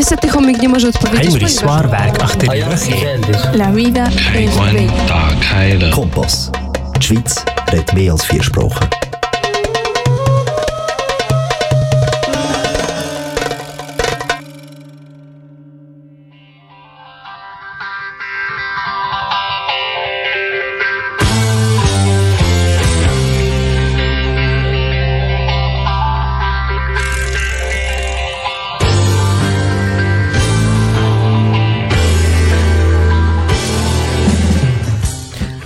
Niestety chomik nie może odpowiedzieć, Heimri ponieważ Soirwerk achter die Woche. La vida es bella. Kompass. Die Schweiz redet mehr als vier Sprachen.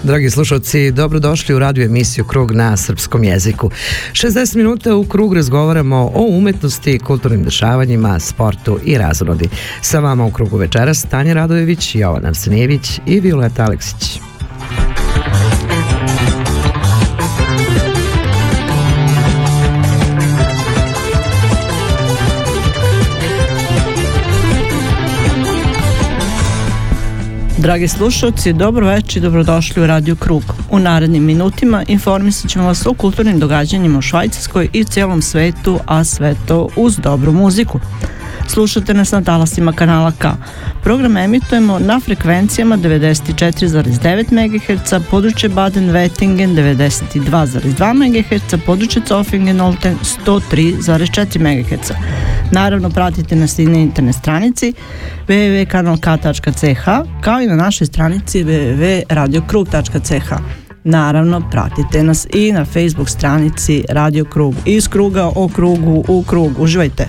Dragi slušalci, dobrodošli u radio emisiju Krug na srpskom jeziku. 60 minuta u Krug razgovaramo o umetnosti, kulturnim dešavanjima, sportu i razrodi. Sa vama u Krugu večeras Tanja Radojević, Jovan Arsenijević i Violeta Aleksić. Dragi slušalci, dobro večer i dobrodošli u Radio Krug. U narednim minutima informisat ćemo vas o kulturnim događanjima u Švajcarskoj i cijelom svetu, a sve to uz dobru muziku. Slušate nas na talasima kanala K. Program emitujemo na frekvencijama 94,9 MHz, područje Baden-Wettingen 92,2 MHz, područje Zofingen-Olten 103,4 MHz. Naravno, pratite nas i na internet stranici www.kanalk.ch kao i na našoj stranici www.radiokrug.ch. Naravno, pratite nas i na Facebook stranici Radio Krug. Iz kruga o krugu u krug. Uživajte!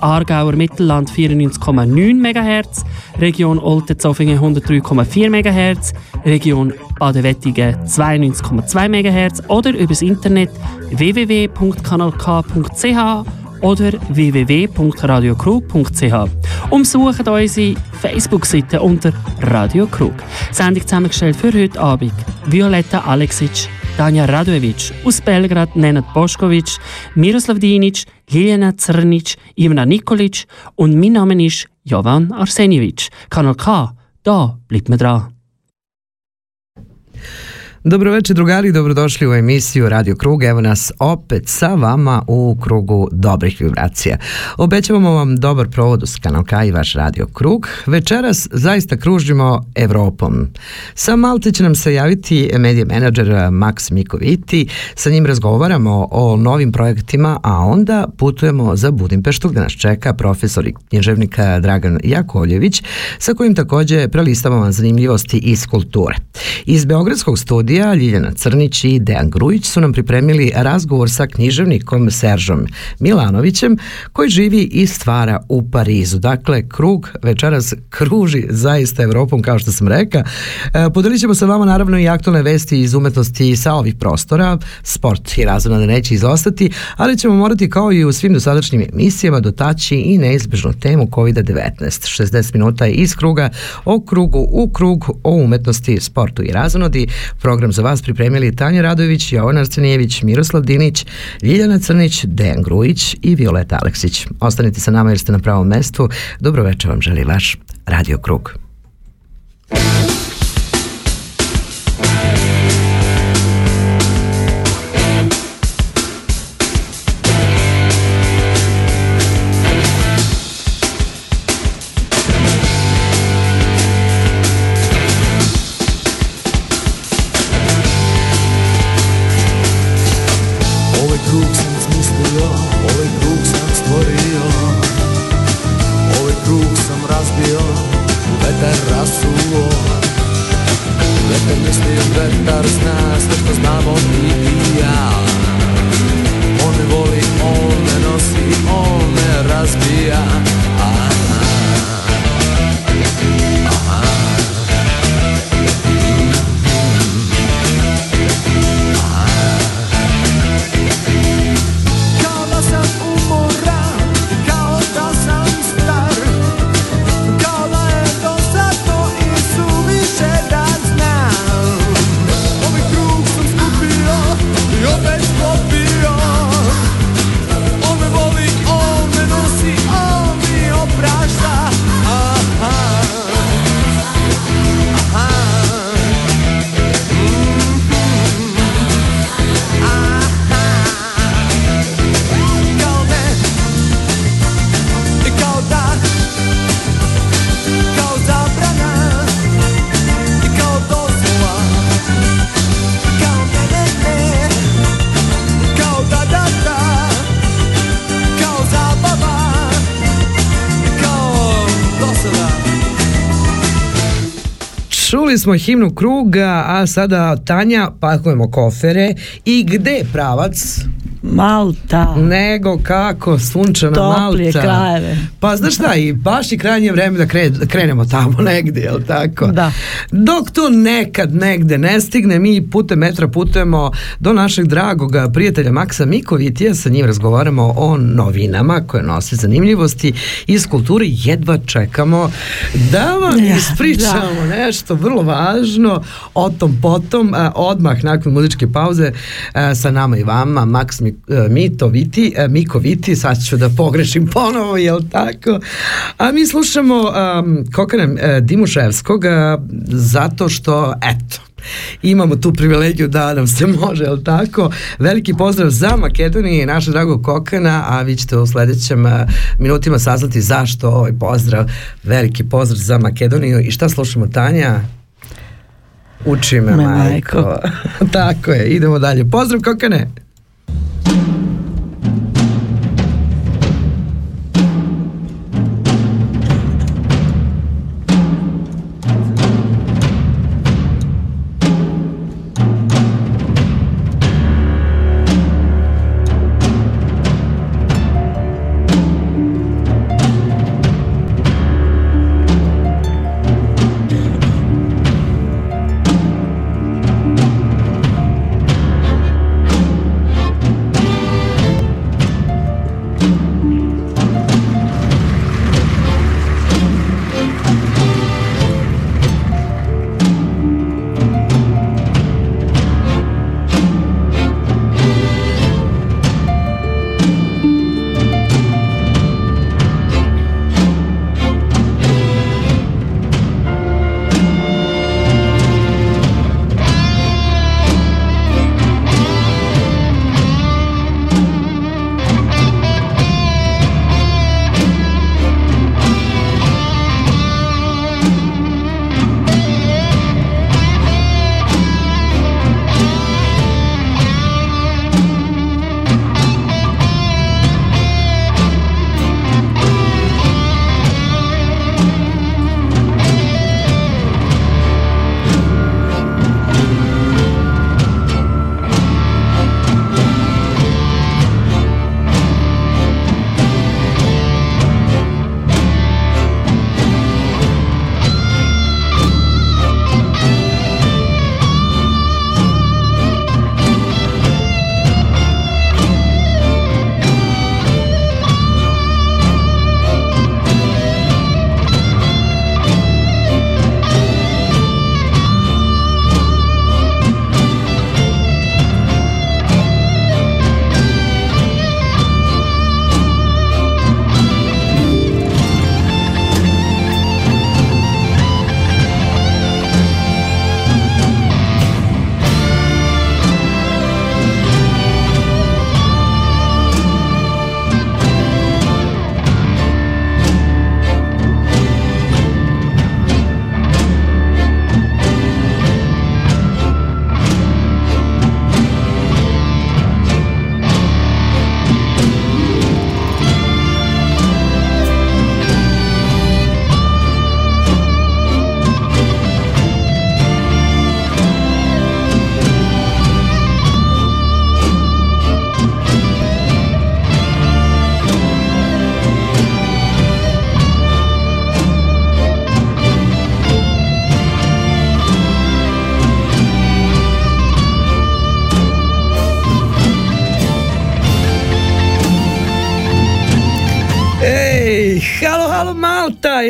Aargauer Mittelland 94,9 MHz, Region Olten-Zofingen 103,4 MHz, Region Baden-Wettigen 92,2 MHz oder übers Internet www.kanalk.ch oder www.radiokrug.ch. Umsucht unsere Facebook-Seite unter Radio Krug. Sendung zusammengestellt für heute Abend Violetta Aleksic, Tanja Radojevic, aus Belgrad Nenad Boškovic, Miroslav Dinic, Ljiljana Crnic, Ivana Nikolic und mein Name ist Jovan Arsenjevic. Kanal K, da bleibt man dran. Dobro večer drugari, dobrodošli u emisiju Radio Krug. Evo nas opet sa vama u krugu dobrih vibracija. Obećavamo vam dobar provod uz Kanal K i vaš Radio Krug. Večeras zaista kružimo Evropom. Sa Malte će nam se javiti medija menadžer Max Mikoviti. Sa njim razgovaramo o novim projektima, a onda putujemo za Budimpeštu gde nas čeka profesor i knježevnika Dragan Jakovljević, sa kojim takođe prelistavamo zanimljivosti iz kulture. Iz Beogradskog studija studija Ljiljana Crnić i Dejan Grujić su nam pripremili razgovor sa književnikom Seržom Milanovićem koji živi i stvara u Parizu. Dakle, krug večeras kruži zaista Evropom kao što sam reka. E, podelit ćemo sa vama naravno i aktualne vesti iz umetnosti sa ovih prostora. Sport i razvoj da neće izostati, ali ćemo morati kao i u svim dosadašnjim emisijama dotaći i neizbežnu temu COVID-19. 60 minuta iz kruga o krugu u krug o umetnosti, sportu i razonodi. Program za vas pripremili Tanja Radović, Jovan Arcenijević, Miroslav Dinić, Ljiljana Crnić, Dejan Grujić i Violeta Aleksić. Ostanite sa nama jer ste na pravom mestu. Dobro večer vam želi vaš Radio Krug. Čuli smo himnu kruga, a sada Tanja pakujemo kofere i gde pravac? Malta. Nego kako, sunčana Toplije Malta. krajeve. Pa znaš šta, i baš i krajnje vreme da kre, krenemo tamo negdje, jel tako? Da. Dok to nekad negde ne stigne, mi putem metra putujemo do našeg dragog prijatelja Maksa Mikovitija, sa njim razgovaramo o novinama koje nose zanimljivosti iz kulture, jedva čekamo da vam Ja, ispričamo nešto vrlo važno o tom potom, odmah nakon muzičke pauze sa nama i vama, Maks Mi- e, Mitoviti, e, Mikoviti, sad ću da pogrešim ponovo, jel tako? A mi slušamo um, Kokana e, Dimuševskog zato što, eto, Imamo tu privilegiju da nam se može, jel tako? Veliki pozdrav za Makedoniju i našeg dragog Kokana, a vi ćete u sledećem minutima saznati zašto ovaj pozdrav. Veliki pozdrav za Makedoniju i šta slušamo Tanja? Uči me, Me, majko. majko. tako je, idemo dalje. Pozdrav Kokane! thank you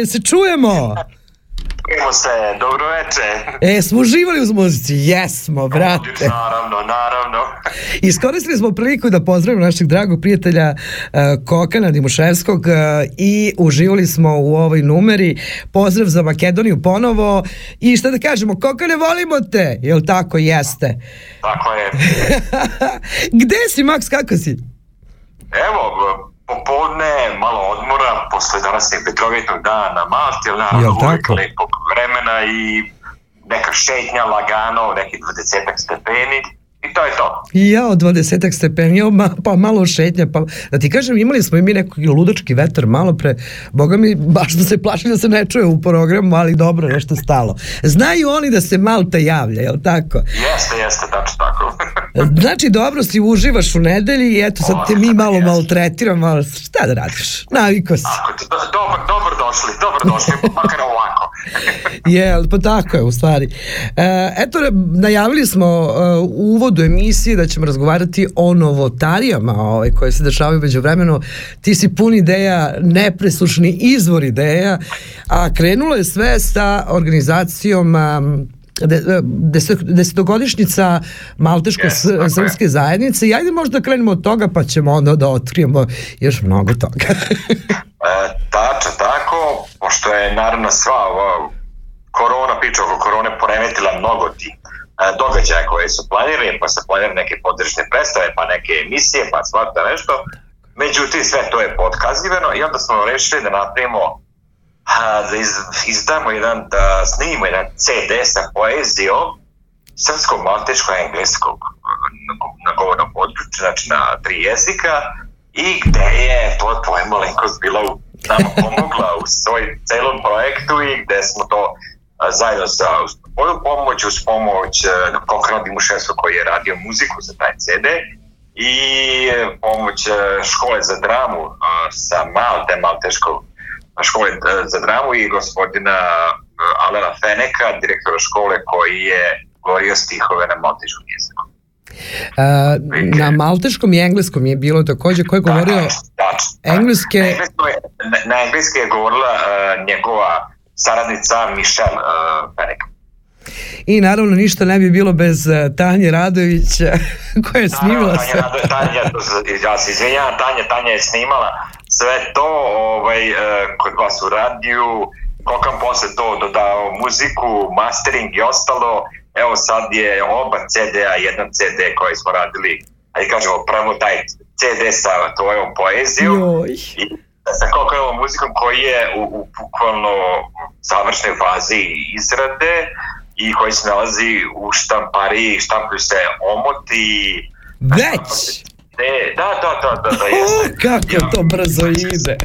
jel se čujemo? Čujemo se, dobro veče. E, smo uživali uz muzici? Jesmo, brate. Naravno, naravno. Iskoristili smo priliku da pozdravimo našeg dragog prijatelja uh, Kokana Dimuševskog uh, i uživali smo u ovoj numeri. Pozdrav za Makedoniju ponovo i šta da kažemo, Kokane volimo te, jel tako jeste? Tako je. Gde si Max, kako si? Evo, popodne, malo odmora, posle današnjeg Petrovitnog dana na Malti, ali naravno uvijek lepog vremena i neka šetnja lagano, neki 20 stepeni i i to je to. Ja od 20 stepeni, ma, pa malo šetnja, pa da ti kažem, imali smo i mi neki ludački vetar malo pre, boga mi, baš smo se plašili da se ne čuje u programu, ali dobro, nešto stalo. Znaju oni da se Malta javlja, jel tako? Jeste, jeste, tačno tako. znači, dobro si uživaš u nedelji i eto sad te mi malo maltretiramo, ali šta da radiš? Naviko si. Tako, dobro, dobro došli, dobro došli, makar ovako. je, pa tako je u stvari. E, eto, najavili smo uh, u uvodu emisije da ćemo razgovarati o novotarijama ovaj, koje se dešavaju među vremenu. Ti si pun ideja, nepreslušni izvor ideja, a krenulo je sve sa organizacijom um, desetogodišnjica Malteško-srpske yes, zajednice i ajde možda krenemo od toga pa ćemo onda da otkrijemo još mnogo toga. e, tačno tako, pošto je naravno sva ova korona, priča oko korone poremetila mnogo ti e, događaja koje su planirani, pa se planirane neke podržne predstave, pa neke emisije, pa svašta nešto. Međutim, sve to je podkazivano i onda smo rešili da napravimo da iz, izdamo jedan, da snimimo jedan CD sa poezijom srpskog, malteškog, engleskog na, na govornom području, znači na tri jezika i gde je to tvoja malenkost bila u, nam pomogla u svoj celom projektu i gde smo to a, zajedno sa svoju pomoć, uz pomoć Kokrana Dimuševstva koji je radio muziku za taj CD i e, pomoć e, škole za dramu a, sa Malte, malteškog škole e, za dramu i gospodina e, Alena Feneka, direktora škole koji je govorio stihove na malteškom jeziku. Uh, na malteškom i engleskom je bilo takođe ko je da, govorio da, da, da, engleske na, englesko je, na, na engleske je govorila uh, njegova saradnica Michelle uh, Fenek I naravno ništa ne bi bilo bez Tanje Radović koja je snimala sve. Tanja, Tanja, ja se izvinjam, Tanja, Tanja je snimala sve to ovaj, e, kod vas u radiju, Kokam posle to dodao muziku, mastering i ostalo, evo sad je oba CD-a, jedan CD koji smo radili, ajde kažemo, pravo taj CD sa tvojom poezijom Joj. i sa Kokamovom muzikom koji je u, u bukvalno završnoj fazi izrade i koji se nalazi u štampariji, štampuju se omoti. Već? Ne, da, da, da, da, da jeste. O, kako ja, to brzo ide.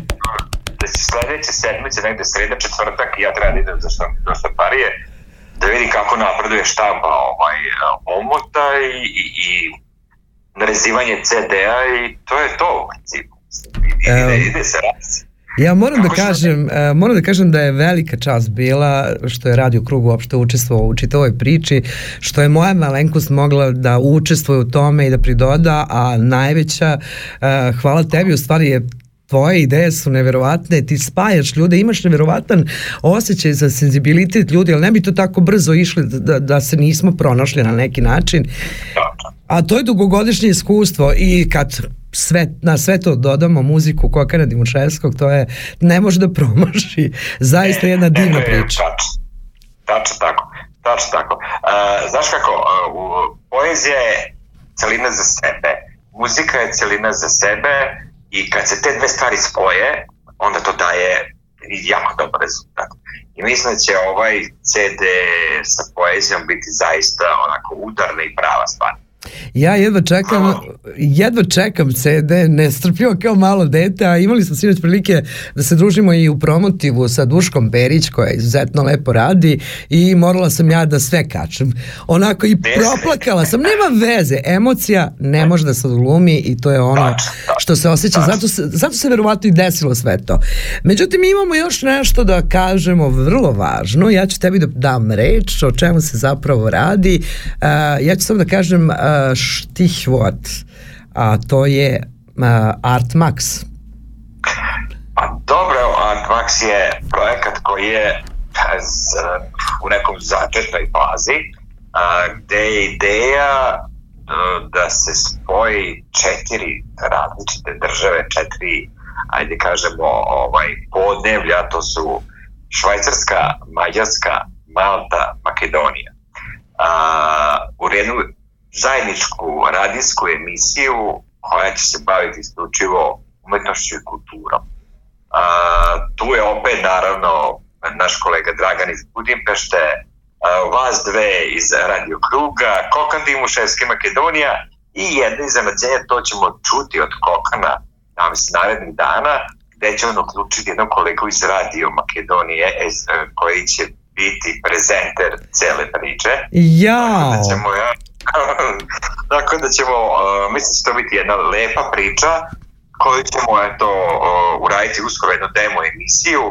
Da si sledeće sedmice, negde sreda, četvrtak, ja treba da idem za, šta, za štamparije, da vidim kako napreduje štampa ovaj, omota i, i, i narezivanje CD-a i to je to u principu. Ide, ide se razi. Ja moram da kažem, uh, moram da kažem da je velika čast bila što je Radio Krug uopšte učestvovao u čitavoj priči, što je moja malenkost mogla da učestvuje u tome i da pridoda, a najveća uh, hvala tebi u stvari je tvoje ideje su neverovatne, ti spajaš ljude, imaš neverovatan osjećaj za senzibilitet ljudi, ali ne bi to tako brzo išli da, da se nismo pronašli na neki način. A to je dugogodišnje iskustvo i kad sve, na sve to dodamo muziku Kokana Dimuševskog, to je, ne može da promaši. Zaista jedna divna priča. Tačno, tačno tako. Tačno tako. Uh, znaš kako, uh, poezija je celina za sebe, muzika je celina za sebe i kad se te dve stvari spoje, onda to daje jako dobar rezultat. I mislim da će ovaj CD sa poezijom biti zaista onako udarna i prava stvar. Ja jedva čekam, jedva čekam CD, nestrpljivo kao malo dete, a imali smo sinoć prilike da se družimo i u promotivu sa Duškom Berić koja izuzetno lepo radi i morala sam ja da sve kačem. Onako i proplakala sam, nema veze, emocija ne može da se odglumi i to je ono što se osjeća, zato se, zato se verovatno i desilo sve to. Međutim, imamo još nešto da kažemo vrlo važno, ja ću tebi da dam reč o čemu se zapravo radi, uh, ja ću samo da kažem uh, štichwort, a to je Art Max. Pa dobro, Art Max je projekat koji je u nekom začetnoj fazi, gde je ideja da se spoji četiri različite države, četiri, ajde kažemo, ovaj, podnevlja, to su Švajcarska, Mađarska, Malta, Makedonija. Uh, u jednu zajedničku radijsku emisiju koja će se baviti isključivo umetnošću i kulturom. A, tu je opet naravno naš kolega Dragan iz Budimpešte, a, vas dve iz Radio Kruga, Kokan Dimuševski Makedonija i jedno iznenađenje, to ćemo čuti od Kokana na mislim, narednih dana, gde će on uključiti jednog kolegu iz Radio Makedonije koji će biti prezenter cele priče. Ja! Tako da ćemo, ja, tako da ćemo, uh, mislim da će to biti jedna lepa priča koju ćemo eto, uh, uraditi uskoro jednu demo emisiju,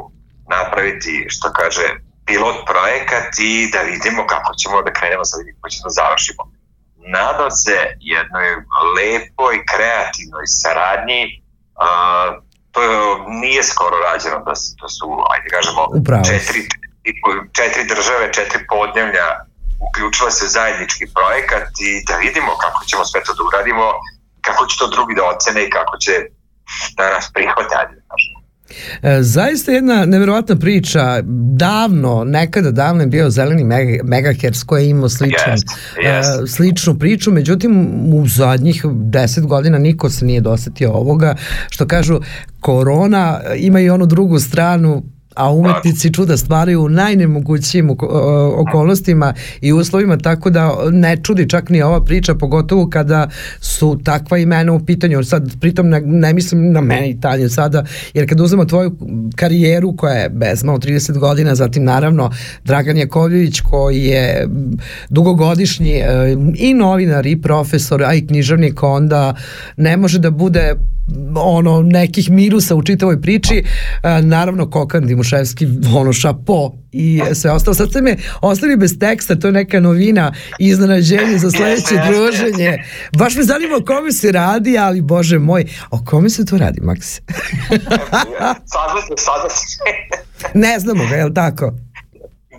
napraviti, što kaže, pilot projekat i da vidimo kako ćemo da krenemo sa vidim ćemo da završimo. Nadam se jednoj lepoj, kreativnoj saradnji uh, to nije skoro rađeno da su, to su ajde kažemo Upravo. četiri, četiri države, četiri podnevlja uključila se zajednički projekat i da vidimo kako ćemo sve to da uradimo, kako će to drugi da ocene i kako će da nas prihvate, da. E, Zaista jedna neverovatna priča. Davno, nekada davno je bio Zeleni Meg- Megahertz koji je imao sličan, Jest, jest. e, sličnu priču, međutim u zadnjih deset godina niko se nije dosetio ovoga. Što kažu, korona ima i onu drugu stranu a umetnici čuda stvaraju u najnemogućijim okolnostima i uslovima, tako da ne čudi čak ni ova priča, pogotovo kada su takva imena u pitanju. Sad, pritom ne, ne mislim na mene i Tanju sada, jer kad uzmemo tvoju karijeru koja je bez malo 30 godina, zatim naravno Dragan Jakovljević koji je dugogodišnji e, i novinar i profesor, a i književnik, onda ne može da bude ono nekih minusa u čitavoj priči. E, naravno Kokan Dimuševski ono šapo i sve ostalo. Sad ste me ostavili bez teksta to je neka novina iznenađenje za sledeće druženje. Baš me zanima o kome se radi ali bože moj o kome se to radi Sada se, sada se. ne znamo ga, je li tako?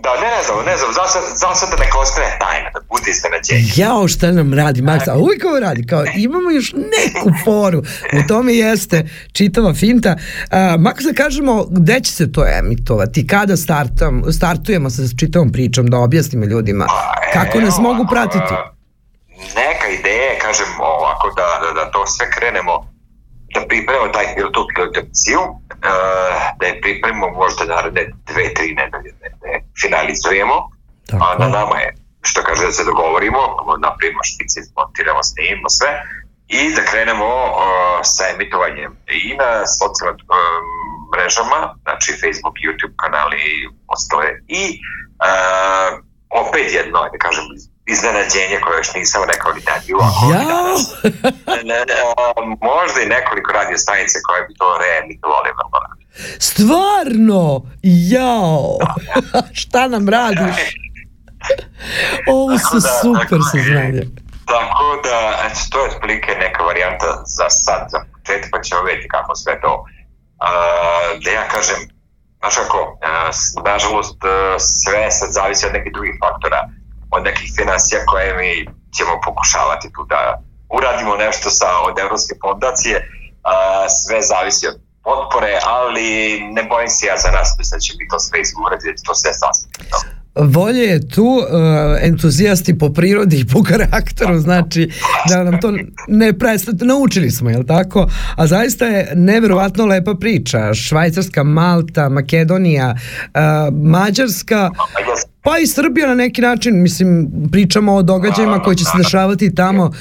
Da, ne, ne znam, ne znam, za sad, za sad da neka ostane tajna, da bude iznenađenje. Jao šta nam radi Max, a uvijek ovo radi, kao imamo još neku foru, u tome jeste čitava finta. A, Max da kažemo gde će se to emitovati, kada startam, startujemo sa čitavom pričom, da objasnimo ljudima, kako nas Evo, mogu pratiti? a, Neka ideja, kažem ovako, da, da, da to sve krenemo, da pripremimo taj tu pilotaciju, da je pripremimo možda naredne dve, tri nedelje, da da je finalizujemo, Tako. a na nama je, što kaže, da se dogovorimo, napravimo špice, montiramo, snimimo sve, i da krenemo uh, sa emitovanjem i na socijalnim uh, mrežama, znači Facebook, YouTube kanali i ostale, i uh, opet jedno, da kažem, iznenađenje koje još nisam rekao ni tad bilo. Jao! ne, ne, a, možda i nekoliko radio stanice koje bi to reemitovali vrlo rado. Stvarno? Jao! šta nam radiš? Ovo su da- super da- saznanja. Tako da, to je otprilike neka varijanta za sad, za početak, pa ćemo vidjeti kako sve to. Uh, da ja kažem, znaš kako, uh, nažalost, uh, sve sad zavisi od nekih drugih faktora, od nekih financija koje mi ćemo pokušavati tu da uradimo nešto sa, od Evropske fondacije, uh, sve zavisi od potpore, ali ne bojim se ja za nas, mislim da će biti to sve izgurati, da će to sve dobro. Volje je tu, uh, entuzijasti po prirodi i po karakteru, znači da nam to ne prestati, naučili smo, jel tako? A zaista je neverovatno lepa priča. Švajcarska, Malta, Makedonija, uh, Mađarska, pa i Srbija na neki način, mislim, pričamo o događajima koji će se dešavati tamo,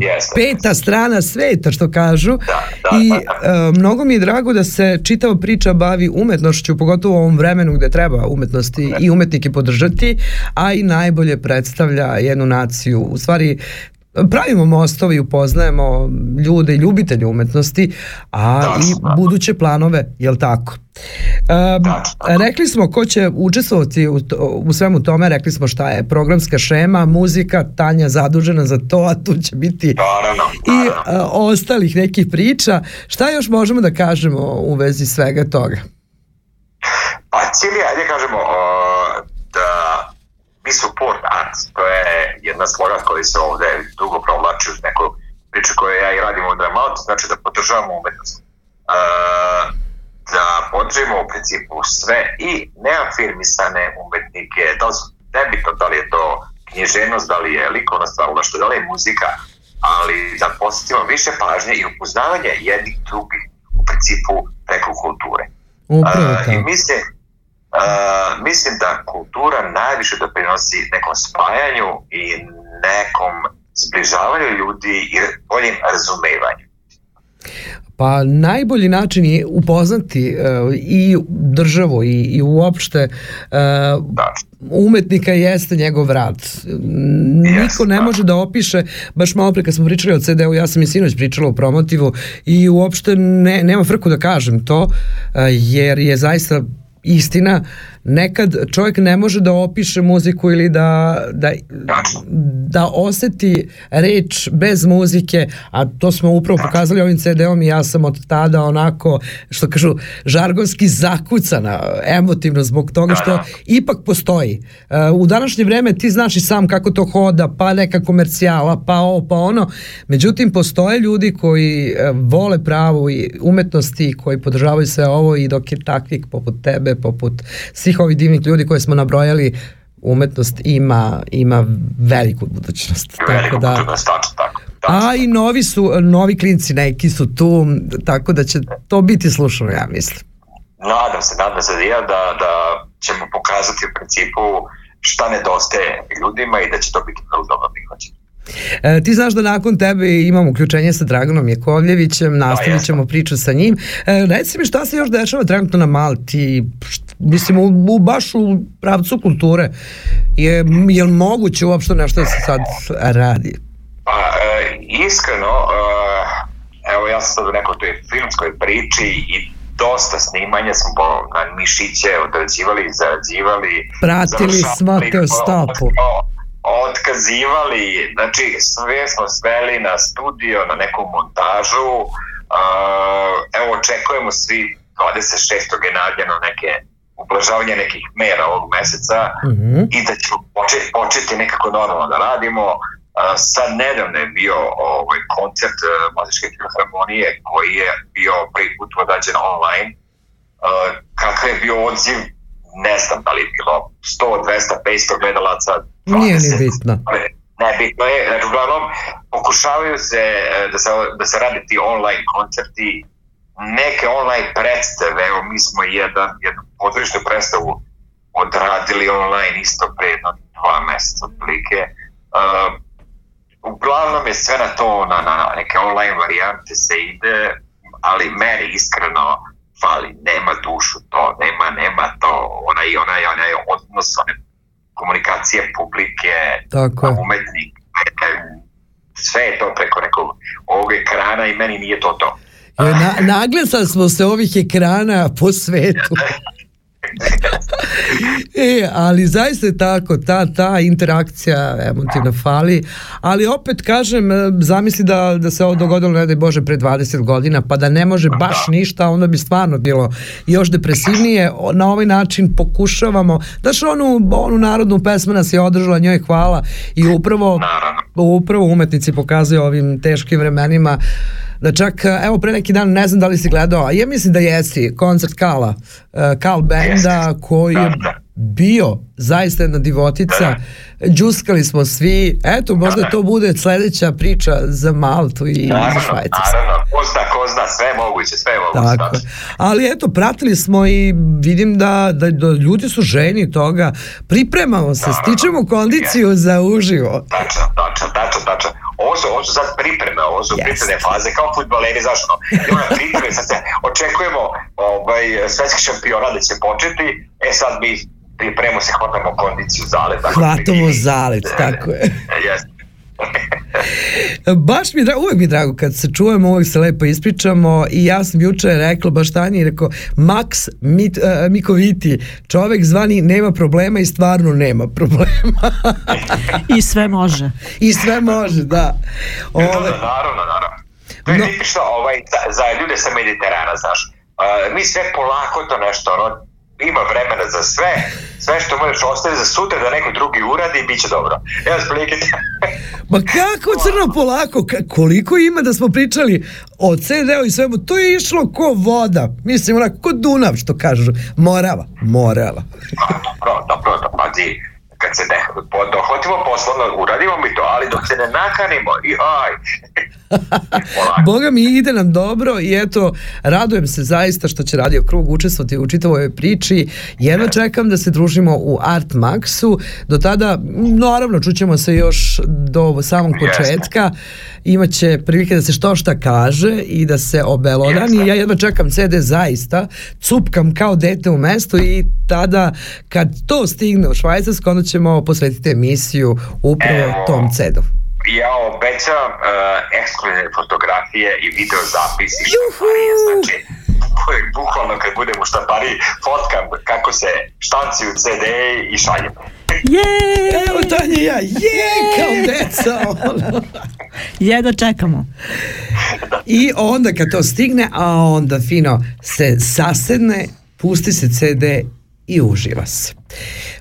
Jeste. peta strana sveta, što kažu. da, I da, uh, mnogo mi je drago da se čitava priča bavi umetnošću, pogotovo u ovom vremenu gde treba umetnosti i umetnike podržati, a i najbolje predstavlja jednu naciju. U stvari, pravimo mostovi, upoznajemo ljude i ljubitelje umetnosti, a Tačno, i da. buduće planove, jel tako? Um, Tačno. rekli smo ko će učestvovati u, u svemu tome, rekli smo šta je programska šema, muzika, Tanja zadužena za to, a tu će biti Naravno, i a, ostalih nekih priča. Šta još možemo da kažemo u vezi svega toga? Pa cilj je, ajde kažemo, o, da we support arts, to je jedna slogan koji se ovde dugo provlači uz neku priču koju ja i radim u Dramalt, znači da podržavamo umetnost. E, da podržimo u principu sve i neafirmisane umetnike, da li su nebitno da li je to književnost, da li je likovna stvaralaštvo, da li je muzika, ali da posjetimo više pažnje i upoznavanje jednih drugih u principu preko kulture. Upravo Uh, I mislim, uh, mislim da kultura najviše doprinosi nekom spajanju i nekom zbližavanju ljudi i boljim razumevanju. Pa najbolji način je upoznati uh, i državu i, i uopšte uh, Da. umetnika jeste njegov rad. Niko ne da. može da opiše, baš malo pre kad smo pričali o CD-u, ja sam i sinoć pričala o promotivu i uopšte ne, nema frku da kažem to, uh, jer je zaista istina, nekad čovjek ne može da opiše muziku ili da, da, da oseti reč bez muzike, a to smo upravo pokazali ovim CD-om i ja sam od tada onako, što kažu, žargonski zakucana emotivno zbog toga što ipak postoji. Uh, U današnje vreme ti znaš i sam kako to hoda, pa neka komercijala, pa ovo, pa ono. Međutim, postoje ljudi koji e, vole pravu i umetnosti, koji podržavaju sve ovo i dok je takvih poput tebe, poput svih ovih divnih ljudi koje smo nabrojali, umetnost ima, ima veliku budućnost. Veliko Tako da, budućnost, tačno tako. Tačno. a i novi su, novi klinci neki su tu, tako da će to biti slušano, ja mislim. Nadam se, nadam se da ja da, da ćemo pokazati u principu šta nedostaje ljudima i da će to biti vrlo dobro prihvaćeno. E, ti znaš da nakon tebe imam uključenje sa Draganom Jakovljevićem, nastavit jesam. ćemo priču sa njim. E, reci mi šta se još dešava trenutno na Malti, Št- mislim u, u, baš u pravcu kulture. Je, je li moguće uopšte nešto da se sad radi? Pa, e, iskreno, e, evo ja sam sad u nekoj toj filmskoj priči i dosta snimanja smo po, na mišiće odrađivali, zarađivali, Pratili smo te u po- stopu. o- otkazivali, znači sve smo sveli na studio, na neku montažu, uh, evo očekujemo svi 26. je najavljeno neke ublažavanje nekih mera ovog meseca Mhm. i da ćemo početi, početi nekako normalno da radimo. Uh, sad nedavno je bio ovaj koncert uh, Muzičke filharmonije koji je bio prvi put odađen online. Uh, kakav je bio odziv, ne znam da li je bilo 100, 200, 500 gledalaca. Nije ni 20. bitno. Nebitno je, znači uglavnom pokušavaju se e, da se, da se radi ti online koncerti, neke online predstave, evo mi smo jedan, jednu pozorišnu predstavu odradili online isto pre jedno dva meseca otprilike. Uh, uglavnom je sve na to, na, na neke online varijante se ide, ali meni iskreno fali, nema dušu to, nema, nema to, onaj, onaj, onaj odnos, one komunikacije publike, Tako je. umetnik, sve je to preko nekog ovog ekrana i meni nije to to. E, na, naglesali smo se ovih ekrana po svetu. e, ali zaista je tako, ta, ta interakcija emotivna fali, ali opet kažem, e, zamisli da, da se ovo dogodilo, ne daj Bože, pre 20 godina, pa da ne može baš ništa, onda bi stvarno bilo još depresivnije. Na ovaj način pokušavamo, daš onu, onu narodnu pesmu nas je održala, njoj hvala i upravo upravo umetnici pokazuju ovim teškim vremenima da čak, evo pre neki dan, ne znam da li si gledao, a ja mislim da jesi, koncert Kala, eh, Kal benda koji je Da, da. bio zaista jedna divotica, džuskali smo svi, eto možda to bude sledeća priča za Maltu i za Naravno, Švajcarsku. naravno, ko zna, ko zna, sve je moguće, sve je moguće. Tako. je. Ali eto, pratili smo i vidim da, da, da ljudi su ženi toga. Pripremamo se, Naravno. stičemo kondiciju za uživo. Tačno, tačno, tačno. Ovo su, ovo su sad pripreme, ovo su Jeste. pripremne faze, kao futbaleri, zašto? Idemo na pripreme, sad se očekujemo ovaj, svetski šampionat da će početi, e sad mi pripremamo se, hvatamo kondiciju zale. Tako Hvatamo zalet, tako je. Jeste. Baš mi je drago, uvek mi je drago kad se čujemo, uvek se lepo ispričamo i ja sam juče rekla baš Tanji i rekao Max Mit, uh, Mikoviti, čovek zvani nema problema i stvarno nema problema. I sve može. I sve može, da. Ove... Ove, Naravno, naravno. To je No. no. tipično ovaj, za, za ljude sa Mediterana, znaš. Uh, mi sve polako to nešto, ono, ima vremena za sve, sve što možeš ostaviti za sutra da neko drugi uradi i bit će dobro. Evo, sprilike, Ma kako crno polako, koliko ima da smo pričali o CD-u i svemu, to je išlo ko voda, mislim onako, ko Dunav što kažu, Morava, Morava. dobro, dobro, da pazi, kad se ne, dohvatimo poslovno, uradimo mi to, ali dok se ne nakanimo, i aj. Boga mi ide nam dobro i eto, radujem se zaista što će Radio Krug učestvovati u čitavoj priči. Jedva čekam da se družimo u Art Maxu. Do tada, naravno, čućemo se još do samog početka. Imaće prilike da se što šta kaže i da se obelodani. Ja jedva čekam CD zaista. Cupkam kao dete u mestu i tada kad to stigne u Švajcarsku, onda ćemo posvetiti emisiju upravo Evo. tom CD-u. Ja obećam uh, ekskluzivne fotografije i video zapisi Juhu! štamparije, znači koji bukvalno kad budem u štampariji fotkam kako se štanci u CD i šaljem. Je! Evo Tanja i ja, je, kao deca. Jedva čekamo. I onda kad to stigne, a onda fino se sasedne, pusti se CD i uživa se.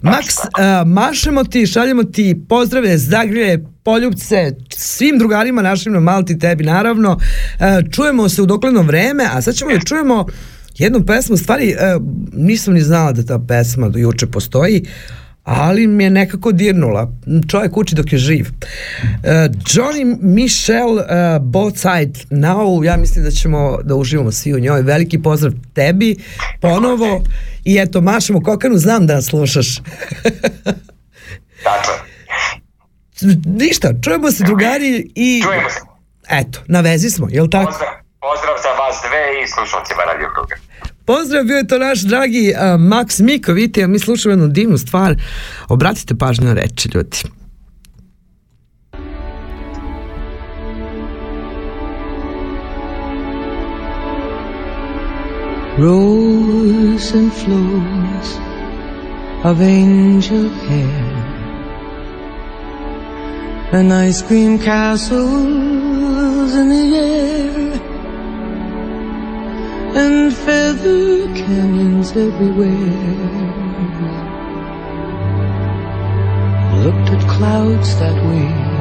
Max, a, mašemo ti, šaljemo ti pozdrave, zagrlje, poljubce, svim drugarima našim na Malti, tebi naravno. A, čujemo se u dokledno vreme, a sad ćemo da čujemo jednu pesmu, stvari a, nisam ni znala da ta pesma do juče postoji, ali mi je nekako dirnula. Čovjek uči dok je živ. Uh, Johnny Michel, uh, Both Side Now, ja mislim da ćemo da uživamo svi u njoj. Veliki pozdrav tebi, ponovo. I eto, mašemo kokanu, znam da nas slušaš. Dakle, Ništa, čujemo se drugari i... čujemo se. Eto, na vezi smo, jel tako? Pozdrav, pozdrav za vas dve i slušalcima Radio Kruga. Pozdrav, bio je to naš dragi uh, Max Miko, vidite, a mi slušamo jednu divnu stvar. Obratite pažnju na reči, ljudi. Rose and flows of angel hair and ice cream castles in the air and feather canyons everywhere. Looked at clouds that way.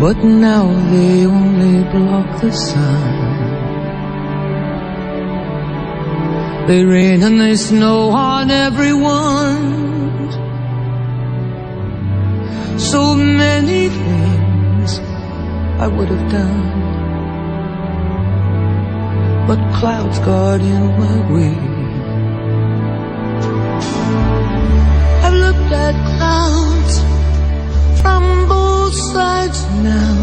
But now they only block the sun. They rain and they snow on everyone. So many things I would have done. But clouds got in my way. I've looked at clouds from both sides now,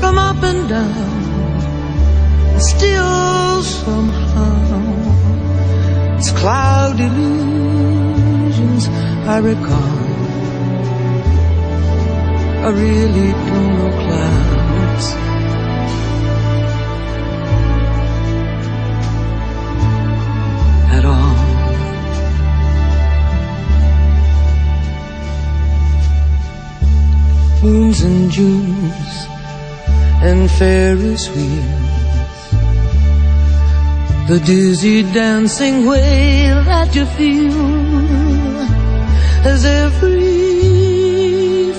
from up and down, still somehow it's cloud illusions I recall. I really don't know clouds. Moons and Junes and Ferris wheels. The dizzy dancing way that you feel as every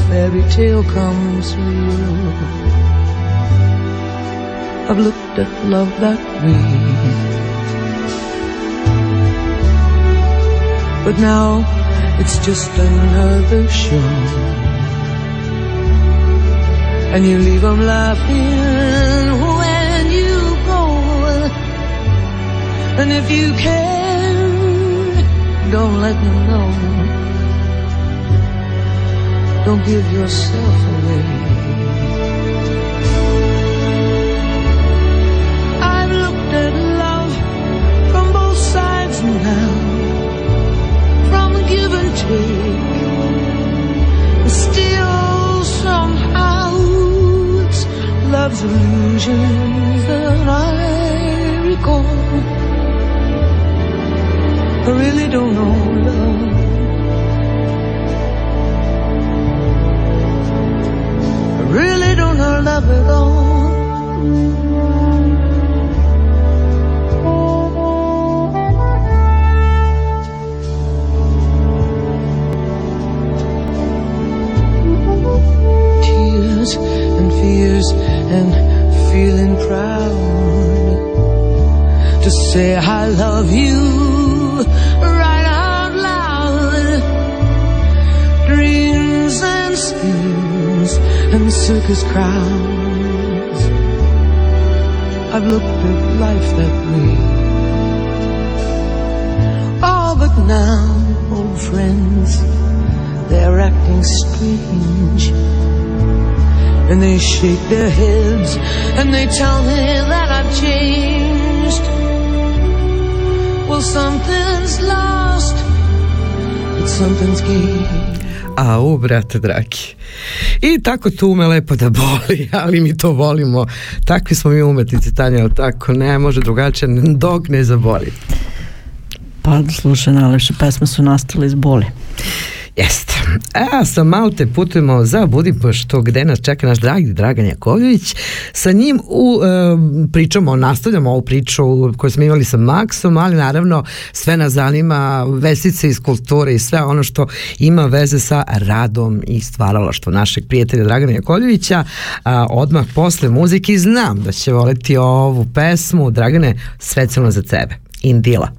fairy tale comes real. I've looked at love that way. But now it's just another show and you leave them laughing when you go. And if you can, don't let them know. Don't give yourself away. Love's illusions that I recall. I really don't know love. I really don't know love at all. Strange. And they shake their heads and they tell me that I've changed. Well, something's lost, but something's gained. Au, brate dragi. I tako tu me lepo da boli, ali mi to volimo. Takvi smo mi umetnici, Tanja, ali tako? Ne može drugačije dok ne zaboli. Pa slušaj, najlepše pesme su nastale iz boli. Jeste. A sa Malte putujemo za Budimpoštu gde nas čeka naš dragi Dragan Jakovljević. Sa njim u, e, pričamo, nastavljamo ovu priču koju smo imali sa Maksom, ali naravno sve nas zanima vesice iz kulture i sve ono što ima veze sa radom i stvaralaštvo našeg prijatelja Dragana Jakovljevića. A, odmah posle muzike znam da će voleti ovu pesmu Dragane specijalno za tebe. Indila.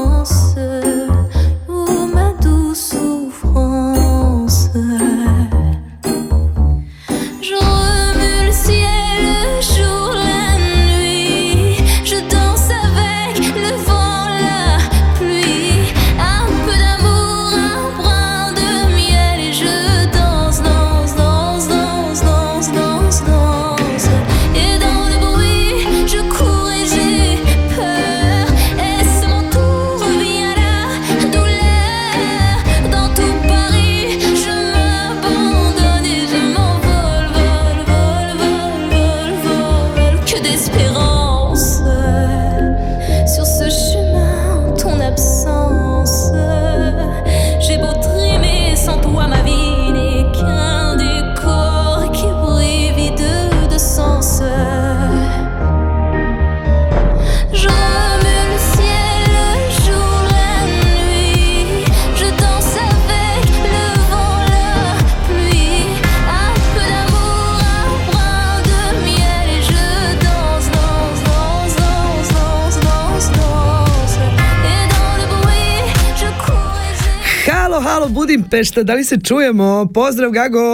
Budimpešta, da li se čujemo? Pozdrav, Gago!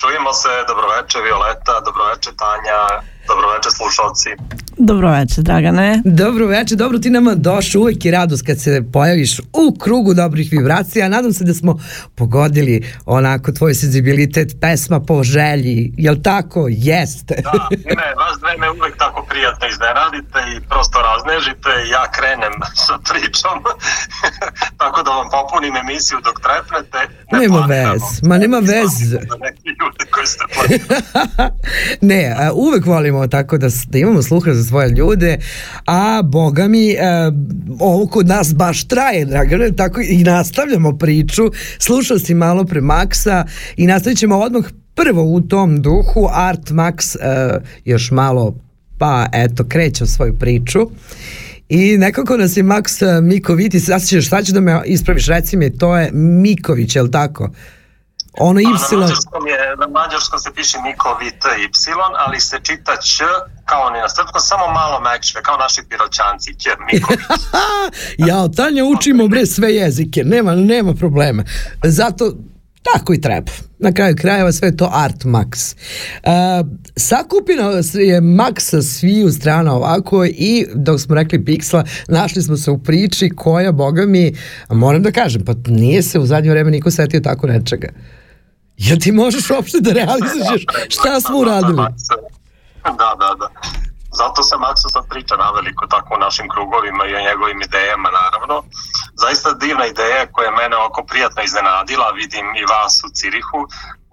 Čujemo se, dobroveče Violeta, dobroveče Tanja, dobroveče slušalci. Dobro večer, Dragane. Dobro večer, dobro ti nama došao, uvek je radost kad se pojaviš u krugu dobrih vibracija. Nadam se da smo pogodili onako tvoj senzibilitet, pesma po želji, jel tako? Jeste. Da, ne, vas dve me uvek tako prijatno iznenadite i prosto raznežite i ja krenem sa pričom. tako da vam popunim emisiju dok trepnete. Ne Nema planiramo. vez, ma nema Ne vez. ne, uvek volimo tako da, da imamo sluha za svoje ljude, a boga mi, e, ovo kod nas baš traje, Dragane, tako i nastavljamo priču. Slušao si malo pre Maksa i nastavit ćemo odmah prvo u tom duhu, Art Max e, još malo, pa eto, kreće svoju priču. I nekako nas je Max e, Miković, sad ćeš, sad ćeš da me ispraviš, reci mi, to je Miković, je li tako? Ono A Na Y, mađarskom, je, na mađarskom se piše Miko Vit Y, ali se čita Ć kao ni na srpskom, samo malo mekše, kao naši piroćanci, Ć, Miković. ja od Tanja učimo bre sve jezike, nema, nema problema. Zato tako i treba. Na kraju krajeva sve je to Art Max. Uh, sakupina je Max sa sviju strana ovako i dok smo rekli Pixla, našli smo se u priči koja, boga mi, moram da kažem, pa nije se u zadnje vreme niko setio tako nečega. Jel ti možeš uopšte da realizuješ šta smo uradili? Da, da, da. Zato se Maksu sad priča naveliko tako u našim krugovima i o njegovim idejama naravno. zaista divna ideja koja je mene oko prijatno iznenadila, vidim i vas u Cirihu,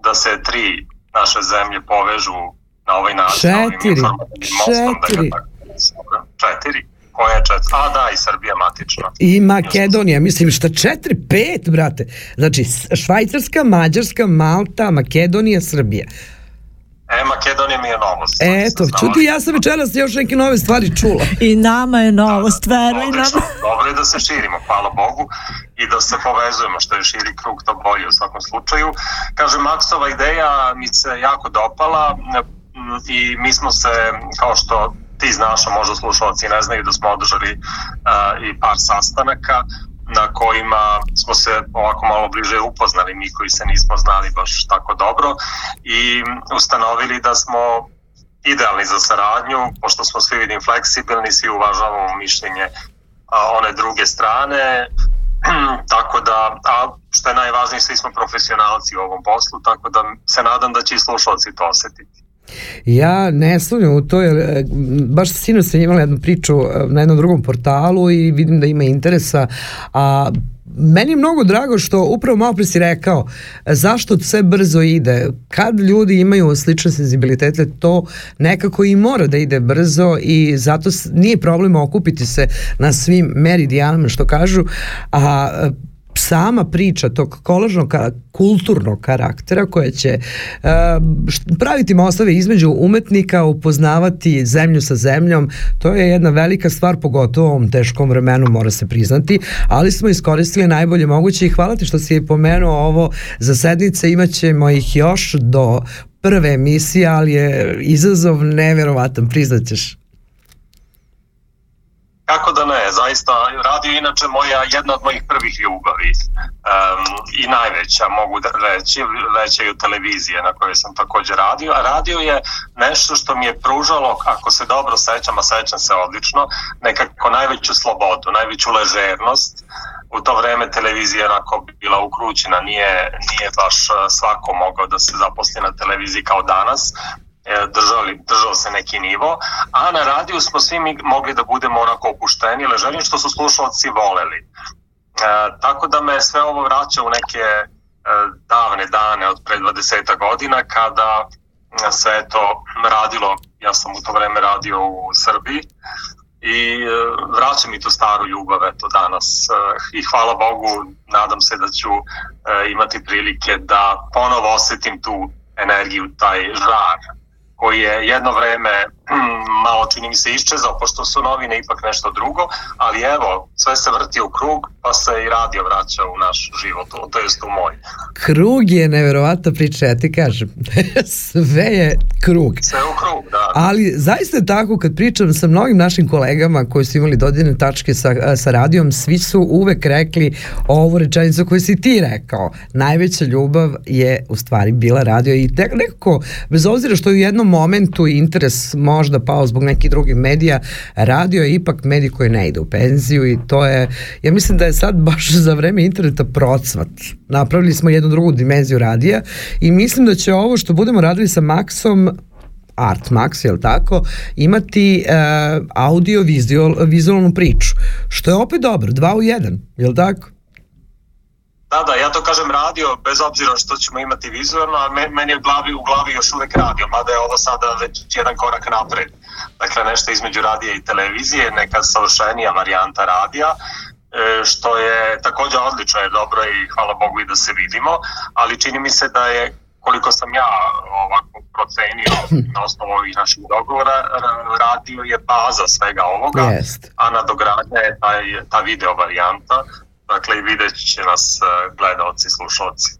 da se tri naše zemlje povežu na ovaj način. Četiri. mostom, da Četiri. nazovem. Četiri. Četiri? A da, i Srbija matična. I Makedonija, mislim šta četiri, pet, brate. Znači, Švajcarska, Mađarska, Malta, Makedonija, Srbija. E, Makedonija mi je novost. Eto, čuti, ja sam večeras još neke nove stvari čula. I nama je novost, veruj nam. Dobro je da se širimo, hvala Bogu, i da se povezujemo, što je širi krug, to bolje u svakom slučaju. Kaže, Maksova ideja mi se jako dopala i mi smo se, kao što ti znaš, a možda slušalci ne znaju da smo održali a, i par sastanaka na kojima smo se ovako malo bliže upoznali mi koji se nismo znali baš tako dobro i ustanovili da smo idealni za saradnju, pošto smo svi vidim fleksibilni, svi uvažavamo mišljenje one druge strane, tako da, a što je najvažnije, svi smo profesionalci u ovom poslu, tako da se nadam da će i slušalci to osetiti. Ja ne sumnjam u to, jer e, baš sinoć sam imala jednu priču e, na jednom drugom portalu i vidim da ima interesa, a meni je mnogo drago što upravo malo pre si rekao e, zašto sve brzo ide. Kad ljudi imaju slične senzibilitete, to nekako i mora da ide brzo i zato nije problem okupiti se na svim meridijanama što kažu, a sama priča tog kolažnog kulturnog karaktera koja će št- praviti mostove između umetnika, upoznavati zemlju sa zemljom, to je jedna velika stvar, pogotovo u ovom teškom vremenu, mora se priznati, ali smo iskoristili najbolje moguće i hvala ti što si pomenuo ovo za sednice, imat ćemo ih još do prve emisije, ali je izazov neverovatan, priznaćeš. Kako da ne, zaista, radio je inače moja, jedna od mojih prvih ljubavi. Um, i najveća, mogu da reći, veća i od televizije na kojoj sam takođe radio, a radio je nešto što mi je pružalo, ako se dobro sećam, a sećam se odlično, nekako najveću slobodu, najveću ležernost, u to vreme televizija je onako bila ukrućena, nije, nije baš svako mogao da se zaposli na televiziji kao danas, držali, držao se neki nivo, a na radiju smo svi mi mogli da budemo onako opušteni, leženi, što su slušalci voleli. E, tako da me sve ovo vraća u neke e, davne dane od pre 20 godina kada se to radilo, ja sam u to vreme radio u Srbiji i e, vraća mi tu staru ljubav eto danas e, i hvala Bogu nadam se da ću e, imati prilike da ponovo osetim tu energiju, taj žar koji je jedno vreme malo čini mi se iščezao, pošto su novine ipak nešto drugo, ali evo, sve se vrti u krug, pa se i radio vraća u naš život, to jest u moj. Krug je neverovatna priča, ja ti kažem. Sve je krug. Sve u krug, da. Ali zaista je tako kad pričam sa mnogim našim kolegama koji su imali dodirne tačke sa, sa radijom, svi su uvek rekli ovu rečenicu koju si ti rekao. Najveća ljubav je u stvari bila radio i tek nekako, bez obzira što je u jednom momentu interes možda pao zbog nekih drugih medija, radio je ipak medij koji ne ide u penziju i to je, ja mislim da je sad baš za vreme interneta procvat. Napravili smo jednu drugu dimenziju radija i mislim da će ovo što budemo radili sa Maxom Art Max, jel tako, imati e, audio vizual, vizualnu priču, što je opet dobro, dva u jedan, jel tako? Da, da, ja to kažem radio, bez obzira što ćemo imati vizualno, a me- meni je u glavi, u glavi još uvek radio, mada je ovo sada već jedan korak napred. Dakle, nešto između radija i televizije, neka savršenija varijanta radija, e, što je takođe odlično, je dobro i hvala Bogu i da se vidimo, ali čini mi se da je koliko sam ja ovako procenio na osnovu ovih naših dogovora, ra- radio je baza svega ovoga, Jest. a nadogradnja je taj, ta video varijanta, dakle i vidjet će nas e, gledalci, slušalci.